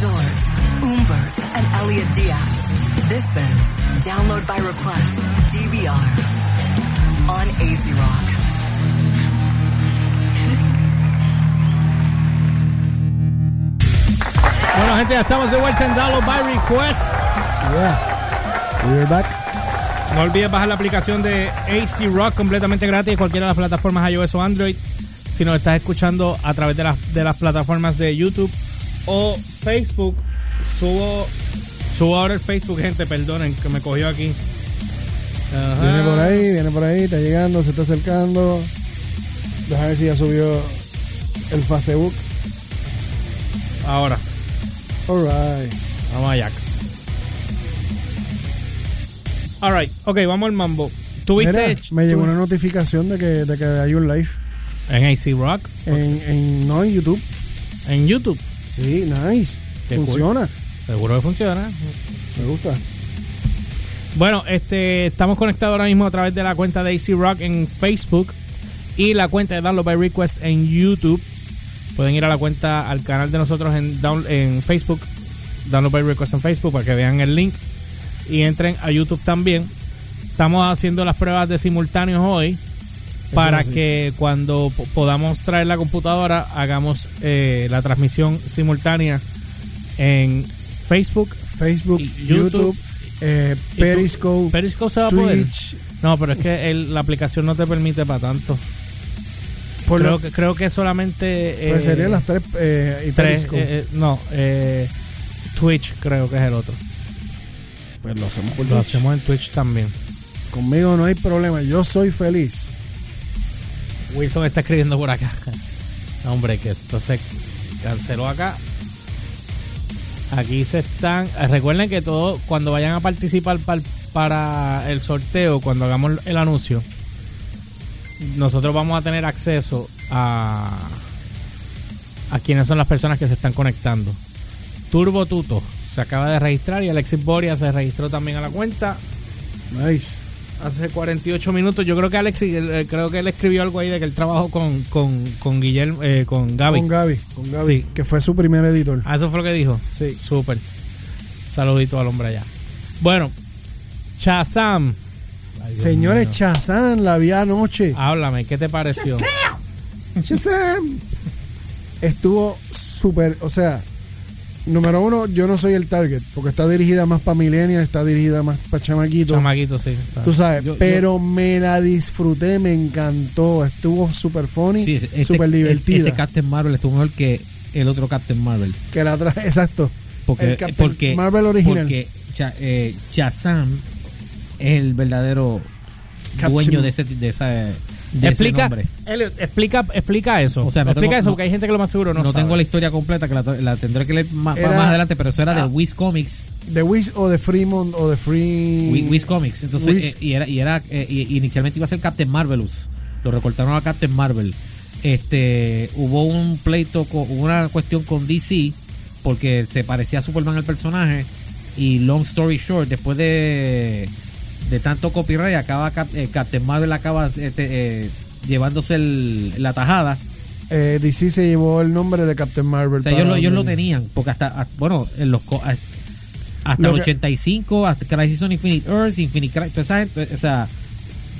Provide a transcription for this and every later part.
George, Umbert, and Elliot Diaz. This is Download by Request, DVR, on AZ Rock. Bueno, gente, ya estamos de vuelta en Download by Request. Yeah. We're back. No olvides bajar la aplicación de AC Rock completamente gratis en cualquiera de las plataformas iOS o Android. Si nos estás escuchando a través de las, de las plataformas de YouTube o Facebook, subo, subo ahora el Facebook, gente, perdonen que me cogió aquí. Ajá. Viene por ahí, viene por ahí, está llegando, se está acercando. Deja ver si ya subió el Facebook. Ahora, Alright. vamos a Jax. Alright, ok, vamos al mambo. ¿Tuviste Mira, me llegó una notificación de que, de que hay un live en AC Rock? en, en- no en YouTube. En YouTube. Sí, nice. Qué cool. Funciona. Seguro que funciona. Me gusta. Bueno, este, estamos conectados ahora mismo a través de la cuenta de AC Rock en Facebook y la cuenta de Download by Request en YouTube. Pueden ir a la cuenta, al canal de nosotros en, down- en Facebook, Download by Request en Facebook, para que vean el link y entren a YouTube también. Estamos haciendo las pruebas de simultáneos hoy para que cuando po- podamos traer la computadora hagamos eh, la transmisión simultánea en Facebook. Facebook, Y YouTube, YouTube. eh, Periscope, Periscope se va a poder. Twitch. No, pero es que el- la aplicación no te permite para tanto. Por creo, lo- que, creo que solamente. pues eh, serían las tres eh, y tres. Eh, eh, no, eh, Twitch creo que es el otro. pues lo hacemos por Lo Twitch. hacemos en Twitch también. Conmigo no hay problema. Yo soy feliz. Wilson está escribiendo por acá. Hombre, que esto se canceló acá. Aquí se están. Recuerden que todo, cuando vayan a participar pal- para el sorteo, cuando hagamos el anuncio, nosotros vamos a tener acceso a a quiénes son las personas que se están conectando. Turbo Tuto se acaba de registrar y Alexis Boria se registró también a la cuenta Nice. Hace 48 minutos. Yo creo que él- él- creo que él escribió algo ahí de que él trabajó con, con, con Guillermo, eh, con Gaby. Con Gaby. Con Gaby. Sí. Que fue su primer editor. Ah, eso fue lo que dijo. Sí. Súper. Saludito al hombre allá. Bueno, Chazam. Ay, Señores, mío. Chazán la vi anoche. háblame, ¿qué te pareció? Shazam. Estuvo súper, o sea, número uno, yo no soy el target, porque está dirigida más para millennials, está dirigida más para chamaquitos, Chamaquito, sí. está. tú sabes, Yo- yo- pero me la disfruté, me encantó, estuvo súper funny, Sí, este, súper divertida. Este Captain Marvel estuvo mejor que el otro Captain Marvel. que la traje, exacto. Porque, El Captain porque Marvel original. Porque Cha- eh, Shazam es el verdadero Captain- dueño de ese, de esa, de ese explica, nombre. Elliot, explica, explica eso. O sea, no explica tengo- eso, no- porque hay gente que lo más seguro no, No, sabe. tengo la historia completa, que la, la tendré que leer más, Era- más adelante, pero eso era Ah. de Wiz Comics. De Wiz o de Fremont o de Free. Wi- Wiz Comics. Entonces, Wiz. eh, y era, y era eh, y- inicialmente iba a ser Captain Marvelous. Lo recortaron a Captain Marvel. Este, hubo un pleito, con, hubo una cuestión con DC porque se parecía a Superman el personaje y long story short, después de de tanto copyright acaba eh, Captain Marvel acaba este, eh, llevándose el- la tajada. Eh, DC se llevó el nombre de Captain Marvel. O sea, ellos, lo, ellos lo tenían porque hasta ah, bueno, en los co- ah, hasta Lo el que- 85, hasta Crisis on Infinite Earths, Infinite Crisis, esa gente, o sea,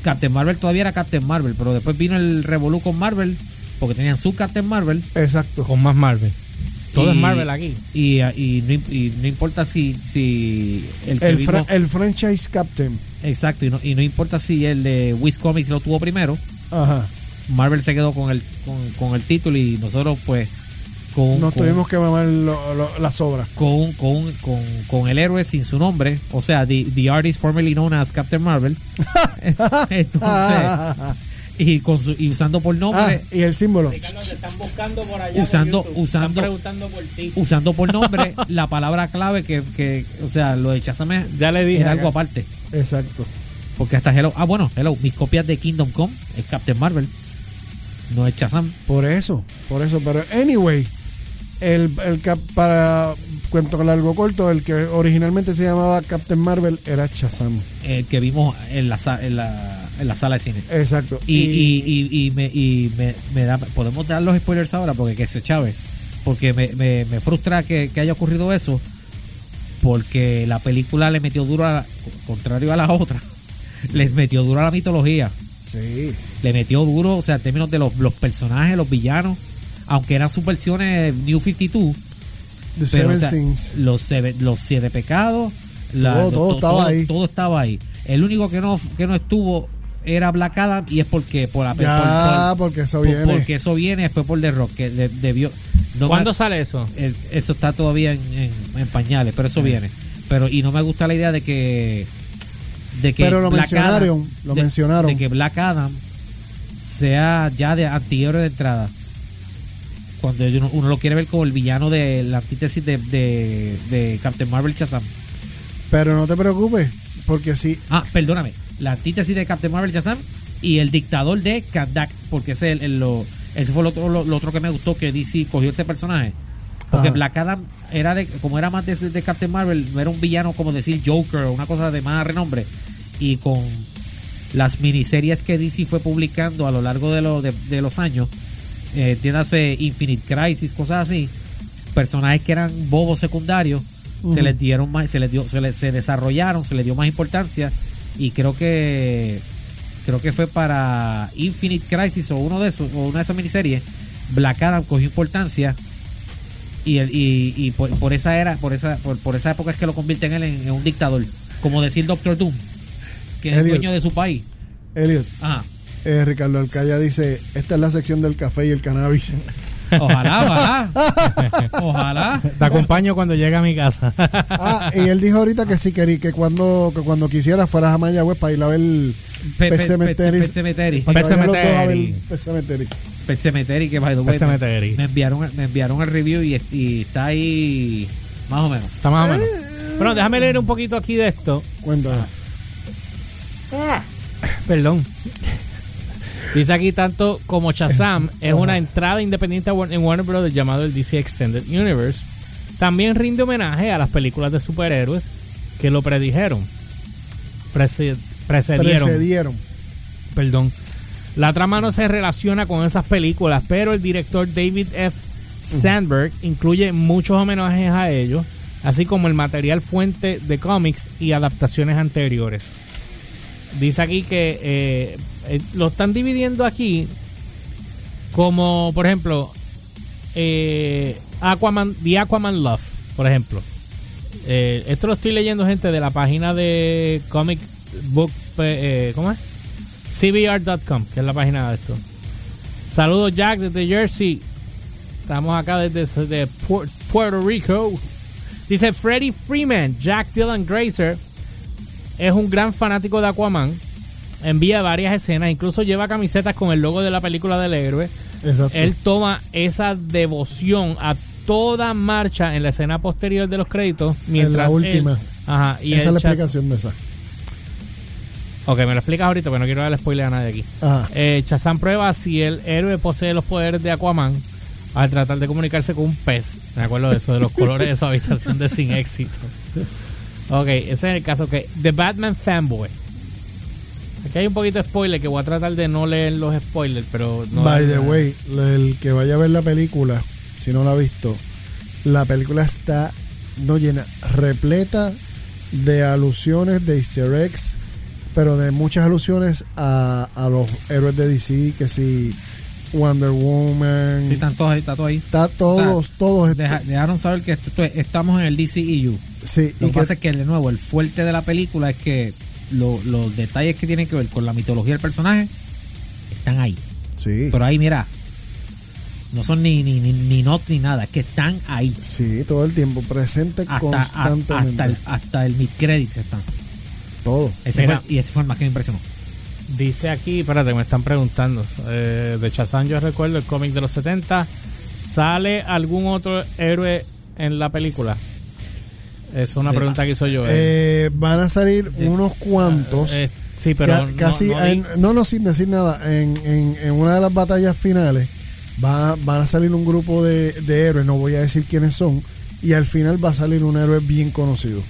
Captain Marvel todavía era Captain Marvel, pero después vino el Revolu con Marvel, porque tenían su Captain Marvel. Exacto. Con más Marvel. Todo y- es Marvel aquí. Y, y no, im- y no importa si, si el El, fra- el franchise Captain. exacto, y no, y no importa si el de Wiz Comics lo tuvo primero, Ajá. Marvel se quedó con el, con, con el título y nosotros pues con, Nos con- tuvimos que mamar lo- lo- las obras. con, con, con, con el héroe sin su nombre, o sea, the, the artist formerly known as Captain Marvel. Entonces, y, con su, y usando por Ah, nombre, y el símbolo. están buscando por allá. Usando- por. Están usando- preguntando por ti. usando por nombre la palabra clave que, que o sea, lo de Shazam es, Ya le dije. era algo aparte. Exacto. Porque hasta Hello, ah, bueno, Hello, mis copias de Kingdom Come es Captain Marvel, no es Shazam. Por eso, por eso. Pero, anyway, el, el cap- para cuento largo corto, el que originalmente se llamaba Captain Marvel era Shazam. El que vimos en la, en la, en la sala de cine. Exacto. Y, y, y, y me, y me, me da, podemos dar los spoilers ahora porque que se chave. porque me, me- me frustra que, que haya ocurrido eso, porque la película le metió duro, a, contrario a la otra, les metió duro a la mitología, Sí. le metió duro, o sea, en términos de los, los personajes, los villanos, aunque eran sus versiones New 52, The pero, Seven o sea, los, seve- los siete pecados, la- Todo- todo to- estaba ahí. todo estaba ahí. El único que no, que no estuvo era Black Adam y es porque por la por- Ya, por- porque eso por- viene. porque eso viene fue por The Rock que de- debió no ¿Cuándo me- sale eso? es- eso está todavía en, en- en pañales pero eso viene pero y no me gusta la idea de que de que Pero lo Black mencionaron, Adam- lo de- mencionaron. de que Black Adam sea ya de antihéroe de entrada cuando uno, uno lo quiere ver como el villano de la antítesis de, de, de Captain Marvel Shazam Pero no te preocupes, porque sí. Ah, perdóname. La antítesis de Captain Marvel Shazam y el dictador de Kandak, porque ese, el- el- lo, ese fue lo otro, lo, lo otro que me gustó que DC cogió ese personaje. Porque Ajá. Black Adam era de, como era más de, de Captain Marvel, no era un villano como decir Joker o una cosa de más renombre. Y con las miniseries que DC fue publicando a lo largo de, lo- de, de los años, eh, entiéndase Infinite Crisis, cosas así, personajes que eran bobos secundarios, se les dieron más, se les dio, se les se desarrollaron, se les dio más importancia y creo que creo que fue para Infinite Crisis o uno de esos, o una de esas miniseries, Black Adam cogió importancia y, el- y, y por, por esa era, por esa, por, por esa época es que lo convierten él en, en un dictador, como decir Doctor Doom, que es el dueño de su país. Elliot, Ajá. eh, Ricardo Alcaya dice: Esta es la sección del café y el cannabis. Ojalá, ojalá. Ojalá. Te acompaño cuando llegue a mi casa. ah, y él dijo ahorita que sí, que, que cuando, que cuando quisiera fueras a Mayagüez para ir a ver Pe- Pet pe- Cemetery. Pet Cemetery. Pet Cemetery. Cemetery. Que by the way, Cemetery. Me, enviaron, me enviaron el review y, y está ahí más o menos. Está más o menos. Bueno, déjame leer un poquito aquí de esto. Cuéntame. Perdón. Dice aquí tanto como Shazam es una entrada independiente en Warner Bros. llamado el DC Extended Universe. También rinde homenaje a las películas de superhéroes que lo predijeron. Prece- precedieron. Precedieron. Perdón. La trama no se relaciona con esas películas, pero el director David F. Sandberg incluye muchos homenajes a ellos, así como el material fuente de cómics y adaptaciones anteriores. Dice aquí que eh, eh, lo están dividiendo aquí como, por ejemplo, eh, Aquaman, The Aquaman Love, por ejemplo. Esto lo estoy leyendo, gente, de la página de Comic Book, ¿cómo es? CBR.com, que es la página de esto. Saludos, Jack, desde Jersey. Estamos acá desde, desde Puer- Puerto Rico. Dice Freddie Freeman, Jack Dylan Grazer es un gran fanático de Aquaman. Envía varias escenas, incluso lleva camisetas con el logo de la película del héroe. Exacto. Él toma esa devoción a toda marcha en la escena posterior de los créditos. Mientras la última. él- ajá, y Esa es la explicación de esa. Ok, me lo explicas ahorita, pero no quiero darle spoiler a nadie aquí. Ajá. Eh, Shazam prueba si el héroe posee los poderes de Aquaman al tratar de comunicarse con un pez. Me acuerdo de eso, de los colores de su habitación de sin éxito. Ok, ese es el caso que The Batman Fanboy. Aquí hay un poquito de spoiler que voy a tratar de no leer los spoilers, pero no By the nada. way, el que vaya a ver la película, si no la ha visto, la película está no llena, repleta de alusiones, de easter eggs, pero de muchas alusiones a, a los héroes de DC, que si Wonder Woman, Sí, están todos ahí, está todo ahí. está todos, O todos, Deja- dejaron saber que esto- estamos en el DCEU. sí, Lo y que pasa es que, de nuevo, el fuerte de la película es que lo- los detalles que tienen que ver con la mitología del personaje están ahí. sí, Pero ahí, mira, no son ni, ni, ni, ni notes ni nada, es que están ahí. sí, todo el tiempo presente Hasta, a- constantemente, hasta, el, hasta el mid-credits están. todo. Ese Mira. fue- y ese fue el más que me impresionó. Dice aquí, espérate, me están preguntando. Eh, de Shazam yo recuerdo el cómic de los 70. ¿Sale algún otro héroe en la película? Es una pregunta que hizo yo. eh. Eh, van a salir unos cuantos. Eh, sí, pero no- casi no, en- no, no, sin decir nada en, en, en una de las batallas finales va, van a salir un grupo de, de héroes no voy a decir quiénes son y al final va a salir un héroe bien conocido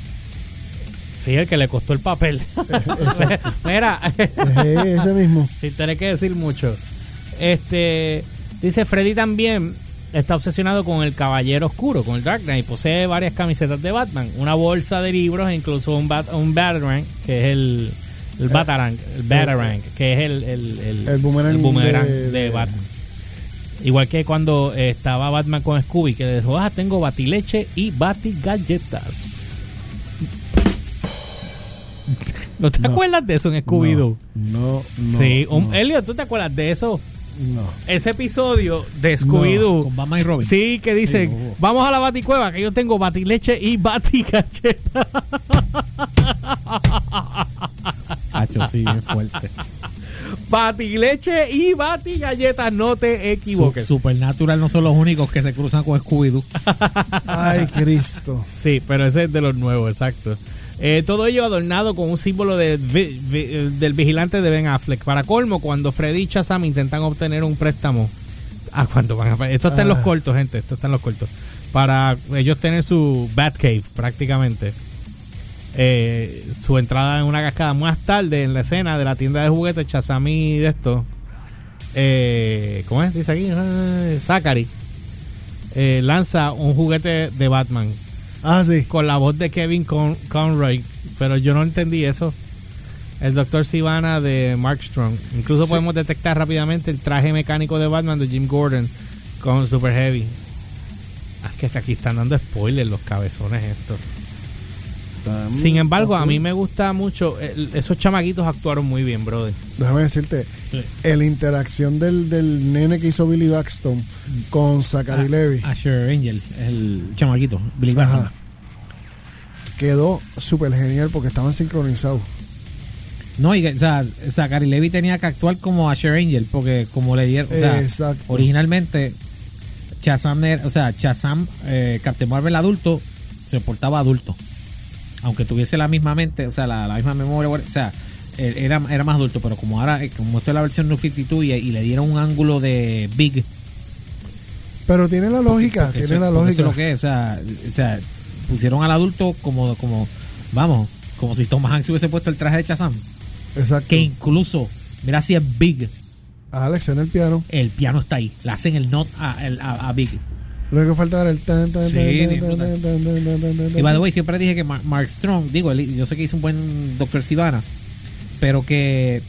Sí, el que le costó el papel. Mira, Ese- ese mismo sin tener que decir mucho. Este dice Freddy también está obsesionado con el Caballero Oscuro, con el Dark Knight. Posee varias camisetas de Batman, una bolsa de libros e incluso un, bat, un Batarang, que es el, el Batarang, el Batarang, que es el, el, el, El boomerang de- Batman. Igual que cuando eh, estaba Batman con Scooby, que le dijo, ah, tengo batileche y batigalletas. ¿No te No. acuerdas de eso en Scooby-Doo? No, no. sí, un, no, Elliot, ¿tú te acuerdas de eso? no. Ese episodio de Scooby-Doo. Con Batman y Robin. Sí, que dicen, vamos a la baticueva, que yo tengo batileche y batigalleta. Hacho, sí, es fuerte. batileche y batigalleta, no te equivoques. Supernatural no son los únicos que se cruzan con Scooby-Doo. Ay, Cristo. Sí, pero ese es de los nuevos, exacto. Eh, todo ello adornado con un símbolo de vi- vi- del vigilante de Ben Affleck. Para colmo, cuando Freddy y Shazam intentan obtener un préstamo. Ah, ¿cuánto van a Esto está en los Ah. cortos, gente. Esto está en los cortos. Para ellos tener su Batcave, prácticamente. Eh, su entrada en una cascada más tarde en la escena de la tienda de juguetes Shazam y de esto. Eh, ¿Cómo es? Dice aquí. eh, Zachary. eh, lanza un juguete de Batman Ah, sí. con la voz de Kevin Con Conroy, pero yo no entendí eso. El Dr. Sivana de Mark Strong. Incluso Sí. podemos detectar rápidamente el traje mecánico de Batman de Jim Gordon con Super Heavy. Ah, es que hasta aquí están dando spoilers los cabezones estos. Sin embargo, a mí me gusta mucho. el- esos chamaquitos actuaron muy bien, brother. Déjame decirte, Sí. la interacción del, del nene que hizo Billy Baxton con Zachary Ah, Levy Asher Angel, el chamaquito, Billy Batson. Ajá. quedó súper genial porque estaban sincronizados. No, y que, o sea, Zachary Levy tenía que actuar como Asher Angel, porque como le dieron, o sea, Exacto. originalmente Shazam, era- o sea, Shazam, eh, Captain Marvel adulto, se portaba adulto. Aunque tuviese la misma mente, o sea, la, la misma memoria, o sea, era, era más adulto, pero como ahora, eh, como esto es la versión New 52 y, y le dieron un ángulo de Big, Pero tiene la lógica, porque tiene eso- la eso lógica. es lo que es, o sea, o sea, pusieron al adulto como, como, vamos, como si Tom Hanks hubiese puesto el traje de Shazam. Exacto. Que incluso, mira si es Big, Alex en el piano. el piano está ahí. Le hacen el not a, el- a- a Big. Lo único que falta era el tan, tan, Sí, tan, ni tan, puta. tan, tan, tan, tan, tan, tan, Y by the way, siempre dije que Mar- Mark Strong, digo, yo sé que hizo un buen Doctor Sivana, pero que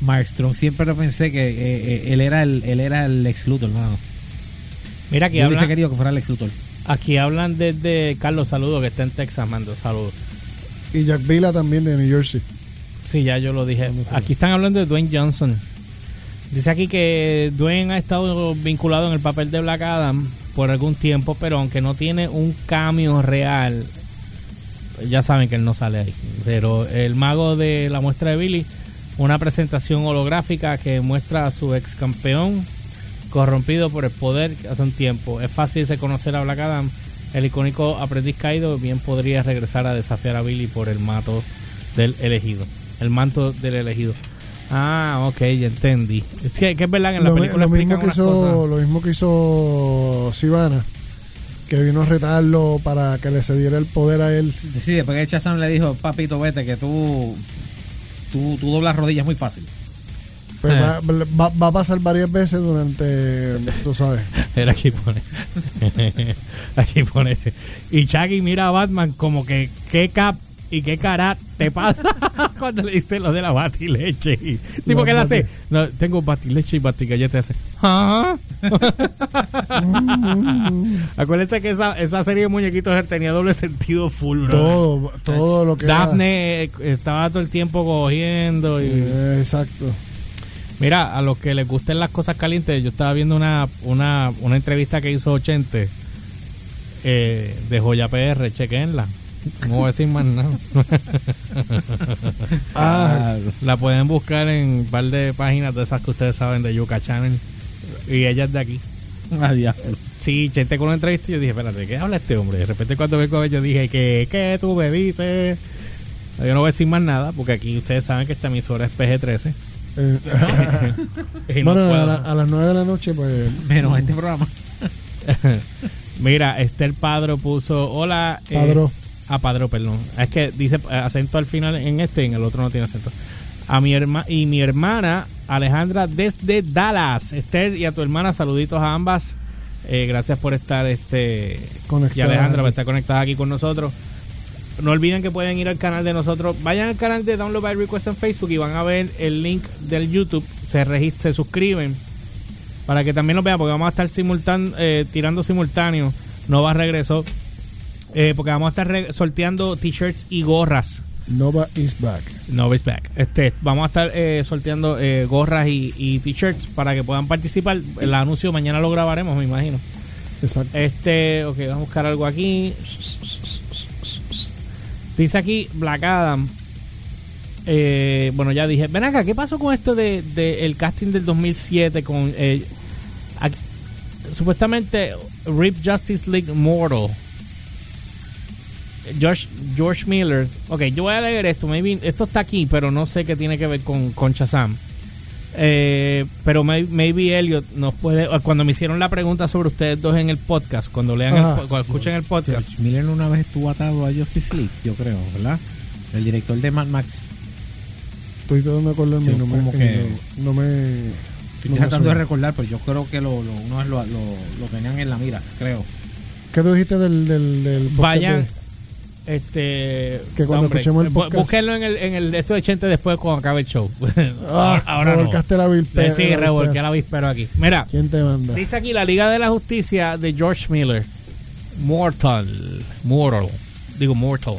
Mark Strong siempre lo pensé que eh, eh, él era el él era el ex Luthor, hermano. Mira, aquí, Yo hubiese hablan, querido que fuera el ex Luthor. aquí hablan desde Carlos Saludo, que está en Texas, mando saludos. Y Jack Vila también de New Jersey. Sí, ya yo lo dije. Aquí están hablando de Dwayne Johnson. Dice aquí que Dwayne ha estado vinculado en el papel de Black Adam por algún tiempo, pero aunque no tiene un cambio real, ya saben que él no sale ahí. Pero el mago de la muestra de Billy, una presentación holográfica que muestra a su ex campeón corrompido por el poder hace un tiempo. Es fácil reconocer a Black Adam. El icónico aprendiz caído bien podría regresar a desafiar a Billy por el mato del elegido. El manto del elegido. Ah, ok, ya entendí. Es que, que es verdad que en la Lo, película lo mismo que hizo, cosas. lo mismo que hizo Sivana, que vino a retarlo para que le cediera el poder a él. Sí, después que Shazam le dijo, papito, vete, que tú, tú, tú doblas rodillas muy fácil. Pues Eh. va, va- va a pasar varias veces durante, tú sabes. Era aquí pone. aquí pone este. Y Chucky mira a Batman como que qué cap y qué cara te pasa cuando le dice lo de la batileche. Y- sí, porque él hace, no, tengo batileche y batigalleta. Hace, ¿ah? Acuérdense que esa, esa serie de muñequitos tenía doble sentido full, bro. Todo, todo lo que Daphne eh, estaba todo el tiempo cogiendo y... Exacto. Mira, a los que les gusten las cosas calientes, yo estaba viendo una, una, una entrevista que hizo 80 eh, de Joya PR, chequenla. No voy a decir más nada. Ah, La pueden buscar en un par de páginas de esas que ustedes saben de Yuka Channel. Y ella es de aquí. Ah, diablo. Sí, Chente con una entrevista y yo dije, espérate, ¿qué habla este hombre? De repente cuando vengo a ver, yo dije, ¿qué, ¿qué tú me dices? Yo no voy a decir más nada porque aquí ustedes saben que esta emisora es PG-13. eh, no bueno, a, la- a las 9 de la noche, pues. Menos este programa. Mira, Esther Padro puso, hola. eh, Padro. ah, Padro, perdón. Es que dice eh, acento al final en este, en el otro no tiene acento. A mi herma y mi hermana Alejandra desde Dallas. Esther y a tu hermana, saluditos a ambas. Eh, gracias por estar, este, Conectada y Alejandra, por estar conectada aquí con nosotros. No olviden que pueden ir al canal de nosotros. Vayan al canal de Download by Request en Facebook y van a ver el link del YouTube. Se registran, se suscriben para que también lo vean, porque vamos a estar simultán, eh, tirando simultáneo. Nova regresó. Eh, porque vamos a estar re- sorteando t-shirts y gorras. Nova is back. Nova is back. Este, vamos a estar eh, sorteando eh, gorras y, y t-shirts para que puedan participar. El anuncio mañana lo grabaremos, me imagino. Exacto. Este, ok, vamos a buscar algo aquí. Dice aquí Black Adam. Eh, bueno, ya dije. Ven acá, ¿qué pasó con esto de, de el casting del 2007 con eh, aquí- supuestamente Rip Justice League Mortal? George, George Miller. Ok, yo voy a leer esto. Maybe, esto está aquí, pero no sé qué tiene que ver con, con Shazam. Eh, pero may- maybe Elliot nos puede. Cuando me hicieron la pregunta sobre ustedes dos en el podcast, cuando lean el cuando escuchen el podcast, George Miller una vez estuvo atado a Justice League, yo creo, ¿verdad? El director de Mad Max. Estoy tratando de acordarme. Sí, no, me, como que- eh, no, no me. Estoy no me tratando de recordar, pero yo creo que lo, lo, uno lo, lo, lo tenían en la mira, creo. ¿Qué tú dijiste del, del, del podcast vayan. de- Este. Que cuando hombre, escuchemos el podcast- Búsquenlo en el, en el esto de Chente después cuando acabe el show. Ah, ahora no. revolcaste la vilpe- Sí, revolqué la avispero aquí. Mira, ¿Quién te manda? Dice aquí la Liga de la Justicia de George Miller. Mortal. Mortal. Digo Mortal.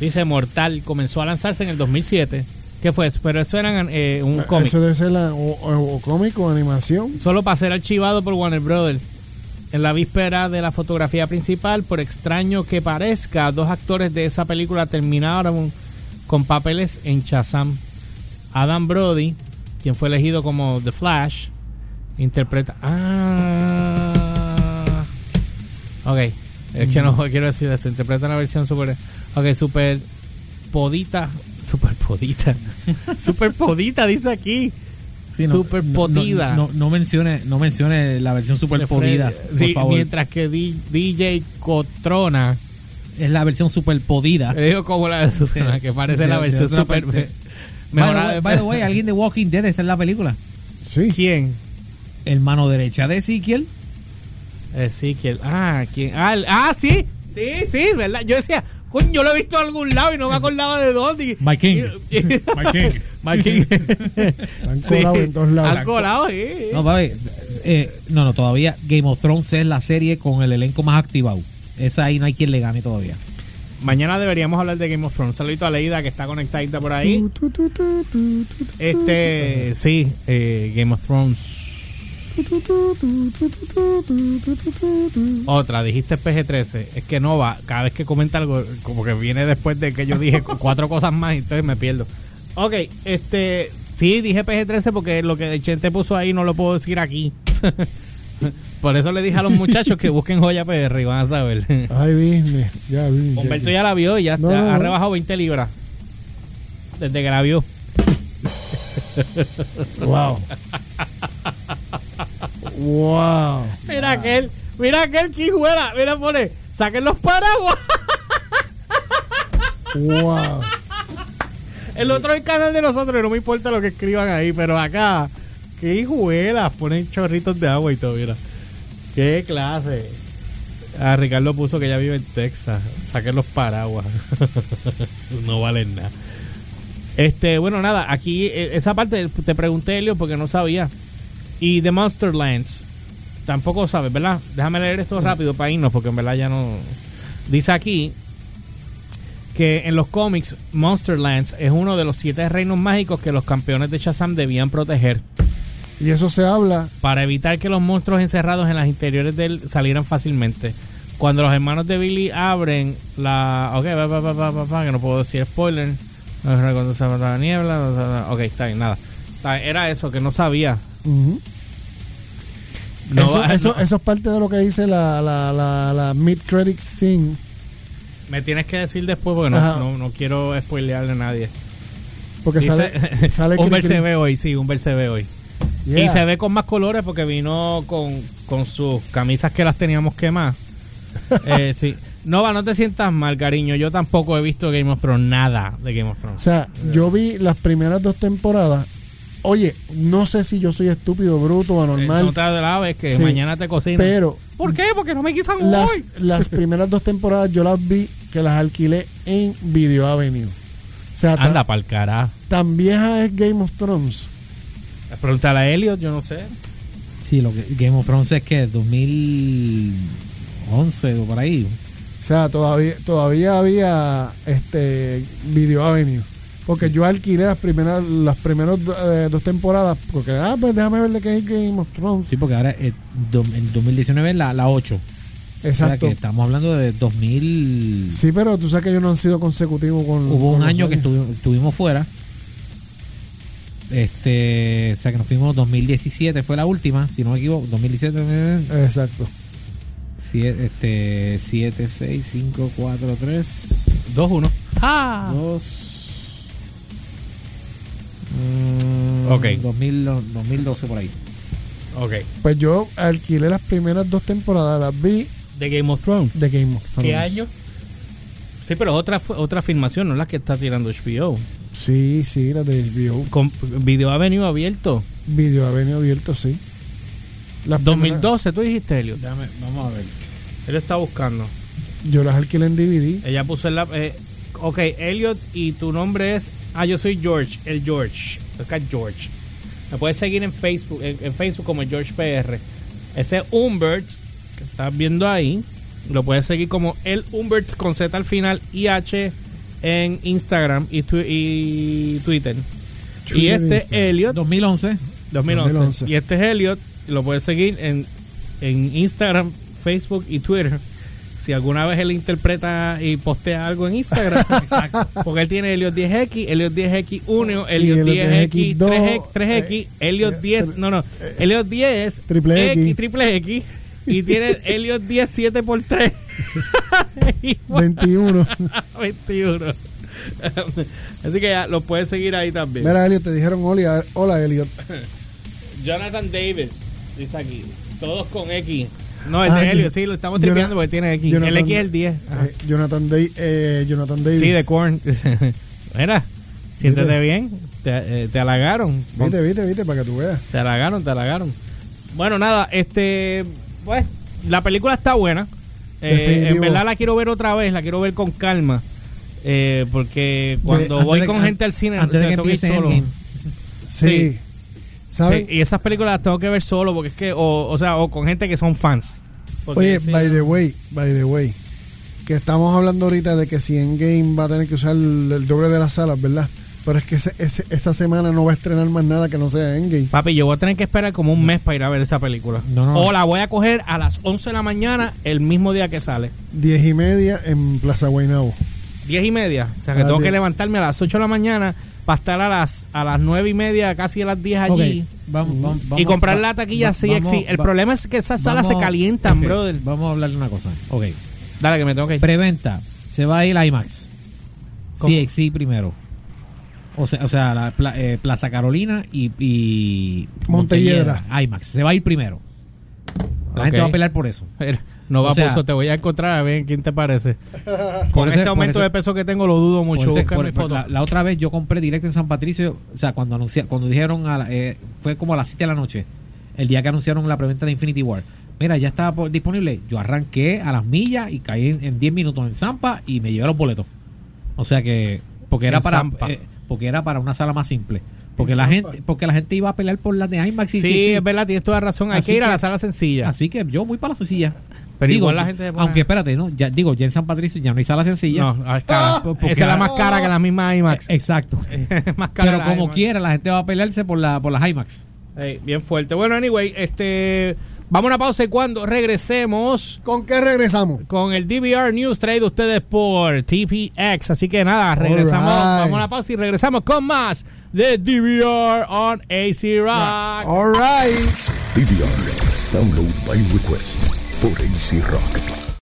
Dice Mortal. Comenzó a lanzarse en el 2007. ¿Qué fue eso? Pero eso era eh, un cómic. Eso debe ser la, o, o- o cómic o animación. Solo para ser archivado por Warner Brothers. En la víspera de la fotografía principal, por extraño que parezca, dos actores de esa película terminaron con papeles en Shazam. Adam Brody, quien fue elegido como The Flash, interpreta. Ah. Ok. Es que no quiero decir esto. Interpreta la versión super. Ok, super. Podita. Super podita. super podita, dice aquí. Sí, Super podida. No, no, no mencione, no mencione la versión super podida, Fred- por Sí, favor. mientras que D- DJ Cotrona, Es la versión super podida. le digo como la de Superman, que parece De- la versión super. parte. me- By the, mejorada. way, by the way, alguien de Walking Dead está en la película. Sí. ¿Quién? El mano derecha de Ezekiel. Ezequiel. Ah, ¿quién? Ah, ah, sí. Sí, sí, ¿verdad? Yo decía, coño, yo lo he visto en algún lado y no me acordaba de dónde. Mike King. Y- Mike King. Marquín. Han colado en dos lados. Han colado, sí. No, eh, no, no, todavía Game of Thrones es la serie con el elenco más activado. Esa ahí no hay quien le gane todavía. Mañana deberíamos hablar de Game of Thrones. Saludito a Leida que está conectadita por ahí. Este, sí, eh, Game of Thrones. Otra, dijiste PG-13. Es que no va. Cada vez que comenta algo, como que viene después de que yo dije cuatro cosas más, y entonces me pierdo. Ok, este. Sí, dije PG-13 porque lo que Chente puso ahí no lo puedo decir aquí. Por eso le dije a los muchachos que busquen Joya PR y van a saber. Ay, business. Ya, vi. Humberto ya la vio y ya No, está- no, ha rebajado 20 libras. Desde que la vio. Wow. wow. Mira aquel, mira aquel que hijuela. Mira, pone, saquen los paraguas. Wow. El otro es el canal de nosotros, y no me importa lo que escriban ahí, pero acá, qué hijuelas, ponen chorritos de agua y todo, mira. Qué clase. Ah, Ricardo puso que ya vive en Texas. Saquen los paraguas. no valen nada. Este, bueno, nada, aquí eh, esa parte te pregunté, Elio, porque no sabía. Y de Monsterlands, tampoco sabes, ¿verdad? Déjame leer esto rápido para irnos, porque en verdad ya no. Dice aquí que en los cómics Monsterlands es uno de los siete reinos mágicos que los campeones de Shazam debían proteger Y eso se habla. para evitar que los monstruos encerrados en las interiores de él salieran fácilmente. Cuando los hermanos de Billy abren la... Ok, va, va, va, va, que no puedo decir spoiler. No sé Cuando se la niebla. Ok, está bien, nada. Era eso, que no sabía. No, eso, eso, eso es parte de lo que dice la, la, la, la mid-credit scene. Me tienes que decir después porque no, no, no quiero spoilearle a nadie. Porque Dice- sale, sale un Cri- se ve hoy, sí, un se ve hoy. Yeah. Y se ve con más colores porque vino con, con sus camisas que las teníamos quemadas. eh, sí. Nova, no te sientas mal, cariño. Yo tampoco he visto Game of Thrones, nada de Game of O Thrones. sea, yo vi las primeras dos temporadas Oye, no sé si yo soy estúpido, bruto o anormal, No te alabes que Sí. mañana te cocinan. pero ¿Por qué? Porque no me quisan las, hoy. las primeras dos temporadas yo las vi que las alquilé en Video Avenue. O sea, Anda pa'l carajo. tan vieja es Game of Thrones. Pregúntale a Elliot, yo no sé. Sí, lo que Game of Thrones es que 2011 o por ahí. O sea, todavía, todavía había este Video Avenue. Porque yo alquilé las primeras las primeras eh, dos temporadas. Porque, ah, pues déjame ver de qué es Game of Thrones. Sí, porque ahora eh, do- en 2019 es la, la 8. O sea Exacto. que estamos hablando de 2000. Sí, pero tú sabes que ellos no han sido consecutivos con. Hubo con un año que estuvi- estuvimos fuera. Este, o sea que nos fuimos 2017 fue la última, si no me equivoco, 2017 eh, Exacto. siete, este 7 6 5 4 3 2-1. ¡Ah! 2 Ok. 2000, 2012 por ahí. Ok. Pues yo alquilé las primeras dos temporadas, las vi De Game of Thrones. de Game of Thrones. ¿Qué año? Sí, pero otra otra filmación, no la que está tirando HBO. Sí, sí, las de HBO. Con Video Avenue abierto. Video Avenue abierto, sí. Las primeras- 2012, tú dijiste, Elliot. Déjame, vamos a ver. Él está buscando. Yo las alquilé en DVD. Ella puso en la. Eh, ok, Elliot, y tu nombre es. Ah, yo soy George, el George. Acá George. Me puedes seguir en Facebook, en, en Facebook como George PR. Ese es Umberts, que estás viendo ahí. Lo puedes seguir como el Umberts con Z al final y H en Instagram y, tu- y Twitter. y este Instagram. Elliot 2011. 2011. 2011. Y este es Elliot. Lo puedes seguir en, en Instagram, Facebook y Twitter. Si alguna vez él interpreta y postea algo en Instagram. Exacto. Porque él tiene Elliot 10X, Elliot 10X1, Elliot Elliot 10X, 10X2, 3X, 3X, eh, Elliot eh, 10, no, no, Elliot 10, Triple X. triple X. Y tiene Elliot 10 7 por 3 21. 21. Así que ya lo puedes seguir ahí también. Mira, Elliot, te dijeron hola, hola Elliot. Jonathan Davis, dice aquí. Todos con X. No, el Ah, de Helio, Jon- sí, lo estamos tripeando porque tiene X. Jonathan- el X es el 10. Ajá. Eh, Jonathan, Day, eh, Jonathan Davis. Sí, de Korn. Mira, siéntete ¿Viste? bien. Te, eh, te halagaron. Viste, viste, viste, para que tú veas. Te halagaron, te halagaron. Bueno, nada, este. Pues, la película está buena. Eh, en verdad la quiero ver otra vez, la quiero ver con calma. Eh, porque cuando voy de- con gente al cine, antes de te que solo. Sí. ¿Saben? Sí, y esas películas las tengo que ver solo porque es que, o, o sea, o con gente que son fans. Porque Oye, sí, by the way, by the way, que estamos hablando ahorita de que si Endgame va a tener que usar el, el doble de las salas, ¿verdad? Pero es que ese- ese- esa semana no va a estrenar más nada que no sea Endgame. Papi, yo voy a tener que esperar como un mes para ir a ver esa película. No, no. O la voy a coger a las 11 de la mañana el mismo día que sale. Diez y media en Plaza Guaynabo. 10 y media. O sea que tengo que 10. levantarme a las 8 de la mañana para estar a las, a las 9 y media, casi a las 10 allí. Vamos, vamos, y vamos- comprar la taquilla va- sí, sí. El va- problema es que esas salas se calientan, brother. Vamos a hablarle una cosa. Ok. Dale, que me tengo que ir. Preventa. Se va a ir IMAX. ¿Cómo? CXC primero. O sea, o sea la pla- eh, Plaza Carolina y, y Montelledra. IMAX. Se va a ir primero. La gente va a pelear por eso. No va O sea- por eso, te voy a encontrar a ver quién te parece. Por Con este por aumento eso- de peso que tengo lo dudo mucho. Por ese- Busca por- mi foto. la, la otra vez yo compré directo en San Patricio, o sea, cuando anuncia, cuando dijeron, a la- eh, fue como a las 7 de la noche, el día que anunciaron la preventa de Infinity War. Mira, ya estaba por- disponible. Yo arranqué a las millas y caí en, en 10 minutos en Zampa y me llevé los boletos. O sea que, porque era En para eh, porque era para una sala más simple. Porque la gente, porque la gente iba a pelear por las de IMAX y sí, sí, sí. es verdad, tienes toda razón. Hay Así que ir a que- la sala sencilla. Así que yo voy para la sencilla. Pero igual la gente se pone- Aunque espérate, ¿no? Ya, digo, ya en San Patricio ya no hay sala sencilla. No, es cara. Esa es la más cara que la misma IMAX. Exacto. Es más cara Pero como IMAX. quiera, la gente va a pelearse por, la, por las IMAX. Ey, bien fuerte. Bueno, anyway, este. Vamos a una pausa y cuando regresemos ¿Con qué regresamos? con el DVR News traído a ustedes por TPX. Así que nada, regresamos. Vamos a una pausa y regresamos con más de DVR on AC Rock. All right. DVR. Download by request por AC Rock.